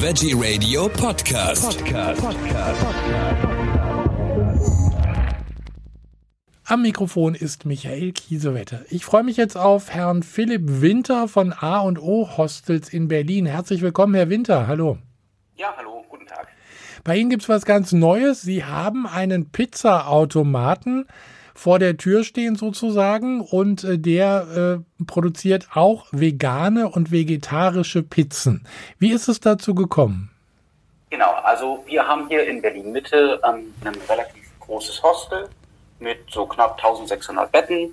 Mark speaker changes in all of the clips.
Speaker 1: Veggie Radio Podcast. Podcast.
Speaker 2: Am Mikrofon ist Michael Kiesewetter. Ich freue mich jetzt auf Herrn Philipp Winter von A und O Hostels in Berlin. Herzlich willkommen, Herr Winter. Hallo.
Speaker 3: Ja, hallo, guten Tag.
Speaker 2: Bei Ihnen gibt es was ganz Neues. Sie haben einen Pizzaautomaten vor der Tür stehen sozusagen und äh, der äh, produziert auch vegane und vegetarische Pizzen. Wie ist es dazu gekommen?
Speaker 3: Genau, also wir haben hier in Berlin Mitte ähm, ein relativ großes Hostel mit so knapp 1600 Betten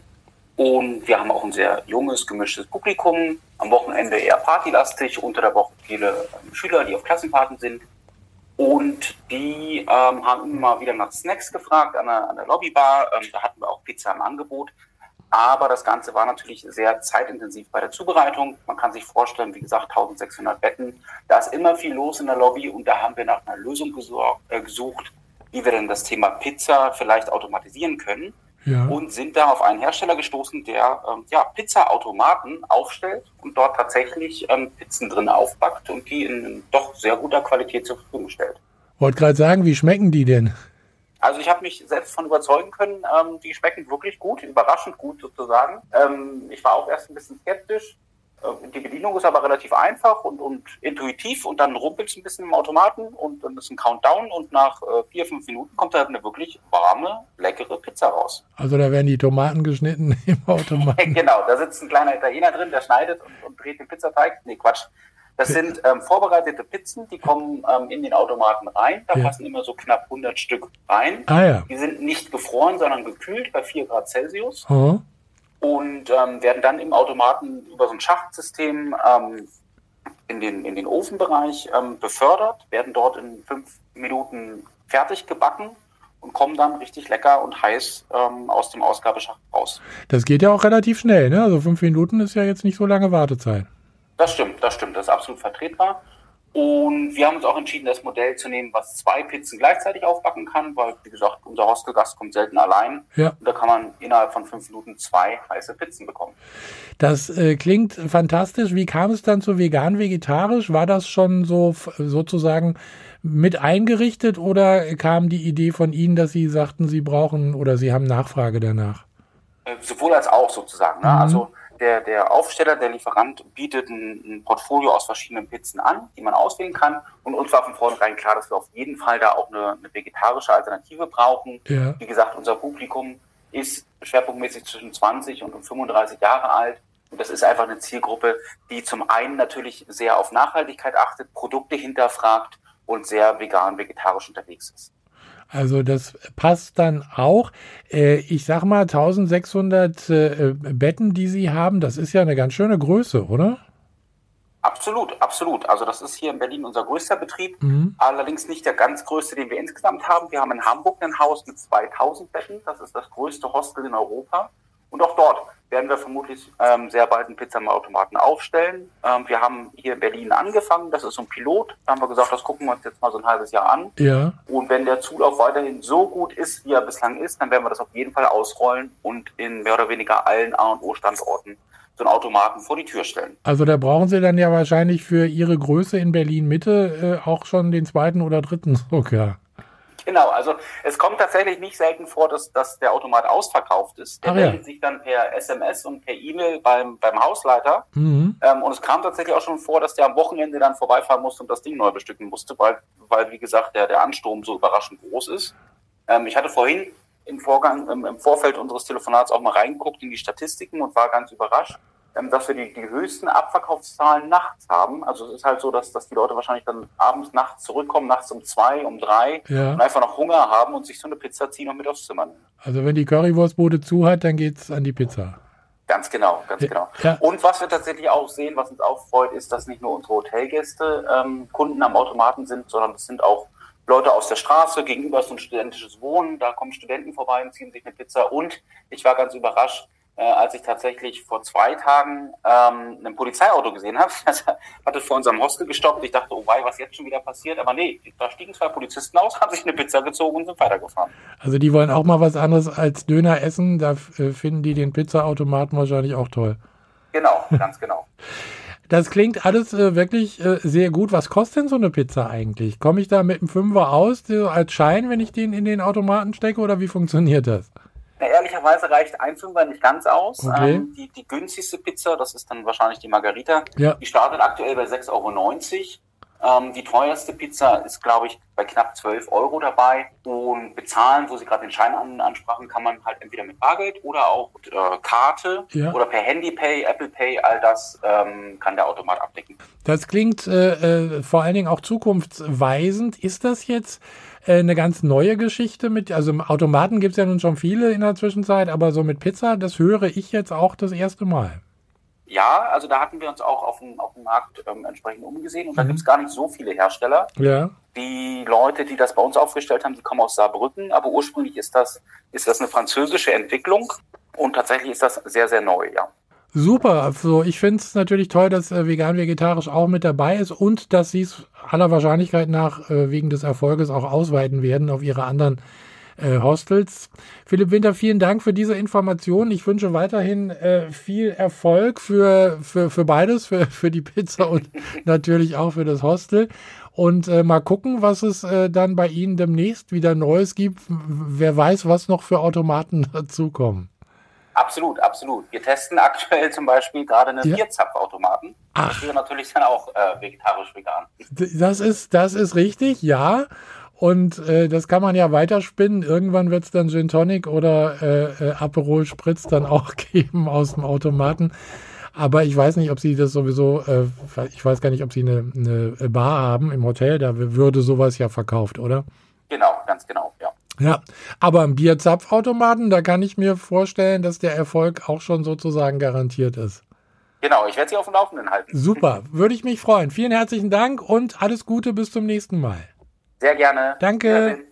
Speaker 3: und wir haben auch ein sehr junges, gemischtes Publikum. Am Wochenende eher partylastig, unter der Woche viele ähm, Schüler, die auf Klassenfahrten sind. Und die ähm, haben immer wieder nach Snacks gefragt an der, an der Lobbybar. Ähm, da hatten wir auch Pizza im Angebot. Aber das Ganze war natürlich sehr zeitintensiv bei der Zubereitung. Man kann sich vorstellen, wie gesagt, 1600 Betten. Da ist immer viel los in der Lobby und da haben wir nach einer Lösung äh, gesucht wie wir denn das Thema Pizza vielleicht automatisieren können ja. und sind da auf einen Hersteller gestoßen, der ähm, ja, Pizza-Automaten aufstellt und dort tatsächlich ähm, Pizzen drin aufbackt und die in doch sehr guter Qualität zur Verfügung stellt.
Speaker 2: Wollte gerade sagen, wie schmecken die denn?
Speaker 3: Also ich habe mich selbst von überzeugen können, ähm, die schmecken wirklich gut, überraschend gut sozusagen. Ähm, ich war auch erst ein bisschen skeptisch, die Bedienung ist aber relativ einfach und, und intuitiv und dann rumpelt es ein bisschen im Automaten und dann ist ein Countdown und nach äh, vier, fünf Minuten kommt da eine wirklich warme, leckere Pizza raus.
Speaker 2: Also da werden die Tomaten geschnitten im Automaten.
Speaker 3: genau, da sitzt ein kleiner Italiener drin, der schneidet und, und dreht den Pizzateig. Nee, Quatsch. Das sind ähm, vorbereitete Pizzen, die kommen ähm, in den Automaten rein. Da ja. passen immer so knapp 100 Stück rein.
Speaker 2: Ah, ja.
Speaker 3: Die sind nicht gefroren, sondern gekühlt bei 4 Grad Celsius. Oh und ähm, werden dann im Automaten über so ein Schachtsystem ähm, in, den, in den Ofenbereich ähm, befördert, werden dort in fünf Minuten fertig gebacken und kommen dann richtig lecker und heiß ähm, aus dem Ausgabeschacht raus.
Speaker 2: Das geht ja auch relativ schnell, ne? Also fünf Minuten ist ja jetzt nicht so lange Wartezeit.
Speaker 3: Das stimmt, das stimmt, das ist absolut vertretbar. Und wir haben uns auch entschieden, das Modell zu nehmen, was zwei Pizzen gleichzeitig aufbacken kann, weil, wie gesagt, unser Hostelgast kommt selten allein. Ja. Und da kann man innerhalb von fünf Minuten zwei heiße Pizzen bekommen.
Speaker 2: Das äh, klingt fantastisch. Wie kam es dann zu vegan-vegetarisch? War das schon so sozusagen mit eingerichtet oder kam die Idee von Ihnen, dass Sie sagten, Sie brauchen oder Sie haben Nachfrage danach?
Speaker 3: Äh, sowohl als auch sozusagen. Ne? Mhm. Also der, der Aufsteller, der Lieferant bietet ein, ein, Portfolio aus verschiedenen Pizzen an, die man auswählen kann. Und uns war von vornherein klar, dass wir auf jeden Fall da auch eine, eine vegetarische Alternative brauchen. Ja. Wie gesagt, unser Publikum ist schwerpunktmäßig zwischen 20 und 35 Jahre alt. Und das ist einfach eine Zielgruppe, die zum einen natürlich sehr auf Nachhaltigkeit achtet, Produkte hinterfragt und sehr vegan, vegetarisch unterwegs ist.
Speaker 2: Also das passt dann auch. Äh, ich sag mal 1600 äh, Betten, die Sie haben, das ist ja eine ganz schöne Größe, oder?
Speaker 3: Absolut, absolut. Also das ist hier in Berlin unser größter Betrieb, mhm. allerdings nicht der ganz größte, den wir insgesamt haben. Wir haben in Hamburg ein Haus mit 2000 Betten. Das ist das größte Hostel in Europa. Und auch dort werden wir vermutlich ähm, sehr bald einen Pizzamautomaten aufstellen. Ähm, wir haben hier in Berlin angefangen, das ist so ein Pilot. Da haben wir gesagt, das gucken wir uns jetzt mal so ein halbes Jahr an.
Speaker 2: Ja.
Speaker 3: Und wenn der Zulauf weiterhin so gut ist, wie er bislang ist, dann werden wir das auf jeden Fall ausrollen und in mehr oder weniger allen A und O-Standorten so einen Automaten vor die Tür stellen.
Speaker 2: Also da brauchen Sie dann ja wahrscheinlich für Ihre Größe in Berlin Mitte äh, auch schon den zweiten oder dritten sogar.
Speaker 3: Genau, also es kommt tatsächlich nicht selten vor, dass, dass der Automat ausverkauft ist. Der meldet ja. sich dann per SMS und per E-Mail beim, beim Hausleiter. Mhm. Ähm, und es kam tatsächlich auch schon vor, dass der am Wochenende dann vorbeifahren musste und das Ding neu bestücken musste, weil, weil wie gesagt, der, der Anstrom so überraschend groß ist. Ähm, ich hatte vorhin im Vorgang, im, im Vorfeld unseres Telefonats auch mal reingeguckt in die Statistiken und war ganz überrascht ähm, dass wir die, die höchsten Abverkaufszahlen nachts haben. Also es ist halt so, dass, dass die Leute wahrscheinlich dann abends, nachts zurückkommen, nachts um zwei, um drei ja. und einfach noch Hunger haben und sich so eine Pizza ziehen und mit aufs Zimmer nehmen.
Speaker 2: Also wenn die Currywurstbude zu hat, dann geht's an die Pizza.
Speaker 3: Ganz genau, ganz ja. genau. Ja. Und was wir tatsächlich auch sehen, was uns auch freut, ist, dass nicht nur unsere Hotelgäste ähm, Kunden am Automaten sind, sondern es sind auch Leute aus der Straße, gegenüber ist so ein studentisches Wohnen, da kommen Studenten vorbei und ziehen sich eine Pizza. Und ich war ganz überrascht, äh, als ich tatsächlich vor zwei Tagen ähm, ein Polizeiauto gesehen habe. Das hatte vor unserem Hostel gestoppt. Ich dachte, oh wei, was jetzt schon wieder passiert? Aber nee, da stiegen zwei Polizisten aus, haben sich eine Pizza gezogen und sind weitergefahren.
Speaker 2: Also die wollen auch mal was anderes als Döner essen. Da äh, finden die den Pizzaautomaten wahrscheinlich auch toll.
Speaker 3: Genau, ganz genau.
Speaker 2: Das klingt alles äh, wirklich äh, sehr gut. Was kostet denn so eine Pizza eigentlich? Komme ich da mit einem Fünfer aus so als Schein, wenn ich den in den Automaten stecke oder wie funktioniert das?
Speaker 3: Ehrlicherweise reicht ein Fünfer nicht ganz aus.
Speaker 2: Okay.
Speaker 3: Ähm, die, die günstigste Pizza, das ist dann wahrscheinlich die Margarita,
Speaker 2: Ja.
Speaker 3: die startet aktuell bei 6,90 Euro. Ähm, die teuerste Pizza ist, glaube ich, bei knapp 12 Euro dabei. Und bezahlen, wo Sie gerade den Schein an, ansprachen, kann man halt entweder mit Bargeld oder auch mit, äh, Karte
Speaker 2: Ja.
Speaker 3: oder per Handy Pay, Apple Pay, all das ähm, kann der Automat abdecken.
Speaker 2: Das klingt äh, äh, vor allen Dingen auch zukunftsweisend. Ist das jetzt äh, eine ganz neue Geschichte mit, also Automaten gibt es ja nun schon viele in der Zwischenzeit, aber so mit Pizza, das höre ich jetzt auch das erste Mal.
Speaker 3: Ja, also da hatten wir uns auch auf dem, auf dem Markt ähm, entsprechend umgesehen und da
Speaker 2: Mhm.
Speaker 3: gibt es gar nicht so viele Hersteller.
Speaker 2: Ja.
Speaker 3: Die Leute, die das bei uns aufgestellt haben, die kommen aus Saarbrücken, aber ursprünglich ist das, ist das eine französische Entwicklung und tatsächlich ist das sehr, sehr neu, ja.
Speaker 2: Super. Also ich finde es natürlich toll, dass äh, vegan-vegetarisch auch mit dabei ist und dass sie es aller Wahrscheinlichkeit nach äh, wegen des Erfolges auch ausweiten werden auf ihre anderen äh, Hostels. Philipp Winter, vielen Dank für diese Information. Ich wünsche weiterhin äh, viel Erfolg für, für, für beides, für, für die Pizza und natürlich auch für das Hostel. Und äh, mal gucken, was es äh, dann bei Ihnen demnächst wieder Neues gibt. Wer weiß, was noch für Automaten dazukommen.
Speaker 3: Absolut, absolut. Wir testen aktuell zum Beispiel gerade einen
Speaker 2: Ja.
Speaker 3: Bierzapfautomaten.
Speaker 2: Ach.
Speaker 3: Das wäre natürlich dann auch äh, vegetarisch-vegan.
Speaker 2: Das ist, das ist richtig, ja. Und äh, das kann man ja weiterspinnen. Irgendwann wird es dann Gin Tonic oder äh, äh, Aperol Spritz dann auch geben aus dem Automaten. Aber ich weiß nicht, ob sie das sowieso, äh, ich weiß gar nicht, ob sie eine, eine Bar haben im Hotel. Da würde sowas ja verkauft, oder?
Speaker 3: Genau, ganz genau, ja.
Speaker 2: Ja, aber im Bierzapfautomaten, da kann ich mir vorstellen, dass der Erfolg auch schon sozusagen garantiert ist.
Speaker 3: Genau, ich werde Sie auf dem Laufenden halten.
Speaker 2: Super, würde ich mich freuen. Vielen herzlichen Dank und alles Gute bis zum nächsten Mal.
Speaker 3: Sehr gerne.
Speaker 2: Danke.